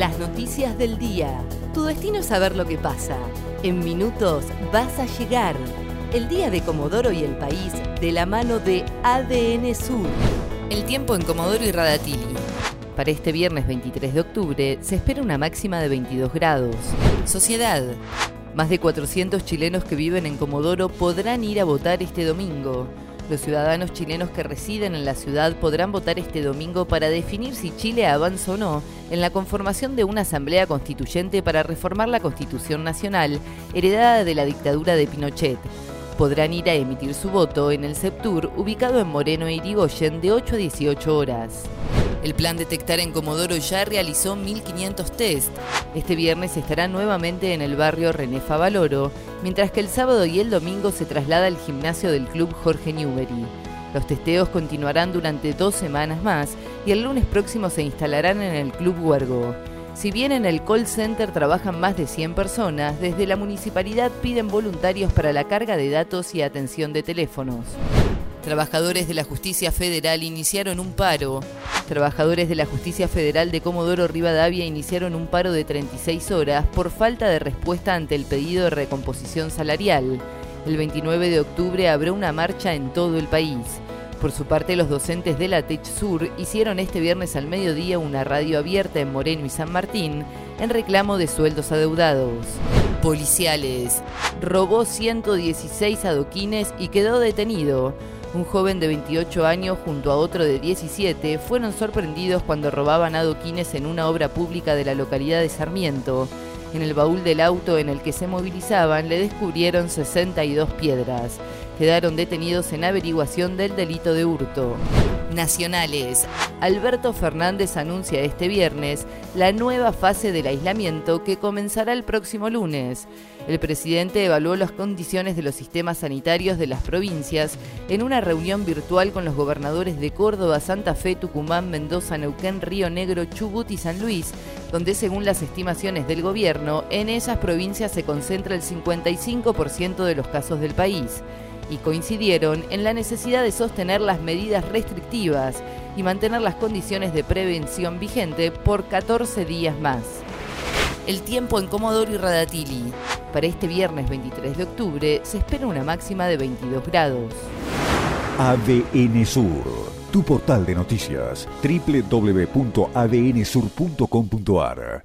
Las noticias del día. Tu destino es saber lo que pasa. En minutos vas a llegar. El día de Comodoro y el país de la mano de ADN Sur. El tiempo en Comodoro y Radatili. Para este viernes 23 de octubre se espera una máxima de 22 grados. Sociedad. Más de 400 chilenos que viven en Comodoro podrán ir a votar este domingo. Los ciudadanos chilenos que residen en la ciudad podrán votar este domingo para definir si Chile avanza o no en la conformación de una asamblea constituyente para reformar la Constitución Nacional heredada de la dictadura de Pinochet. Podrán ir a emitir su voto en el Septur, ubicado en Moreno e Irigoyen, de 8 a 18 horas. El plan Detectar en Comodoro ya realizó 1.500 test. Este viernes estará nuevamente en el barrio René Favaloro, mientras que el sábado y el domingo se traslada al gimnasio del club Jorge Newbery. Los testeos continuarán durante dos semanas más y el lunes próximo se instalarán en el Club Huergo. Si bien en el call center trabajan más de 100 personas, desde la municipalidad piden voluntarios para la carga de datos y atención de teléfonos. Trabajadores de la Justicia Federal iniciaron un paro. Trabajadores de la Justicia Federal de Comodoro Rivadavia iniciaron un paro de 36 horas por falta de respuesta ante el pedido de recomposición salarial. El 29 de octubre habrá una marcha en todo el país. Por su parte, los docentes de la Tech Sur hicieron este viernes al mediodía una radio abierta en Moreno y San Martín en reclamo de sueldos adeudados. Policiales. Robó 116 adoquines y quedó detenido. Un joven de 28 años junto a otro de 17 fueron sorprendidos cuando robaban adoquines en una obra pública de la localidad de Sarmiento. En el baúl del auto en el que se movilizaban le descubrieron 62 piedras. Quedaron detenidos en averiguación del delito de hurto. Nacionales. Alberto Fernández anuncia este viernes la nueva fase del aislamiento que comenzará el próximo lunes. El presidente evaluó las condiciones de los sistemas sanitarios de las provincias en una reunión virtual con los gobernadores de Córdoba, Santa Fe, Tucumán, Mendoza, Neuquén, Río Negro, Chubut y San Luis, donde según las estimaciones del gobierno, en esas provincias se concentra el 55% de los casos del país y coincidieron en la necesidad de sostener las medidas restrictivas y mantener las condiciones de prevención vigente por 14 días más. El tiempo en Comodoro y Radatili. Para este viernes 23 de octubre se espera una máxima de 22 grados. ADN Sur, tu portal de noticias, www.adnsur.com.ar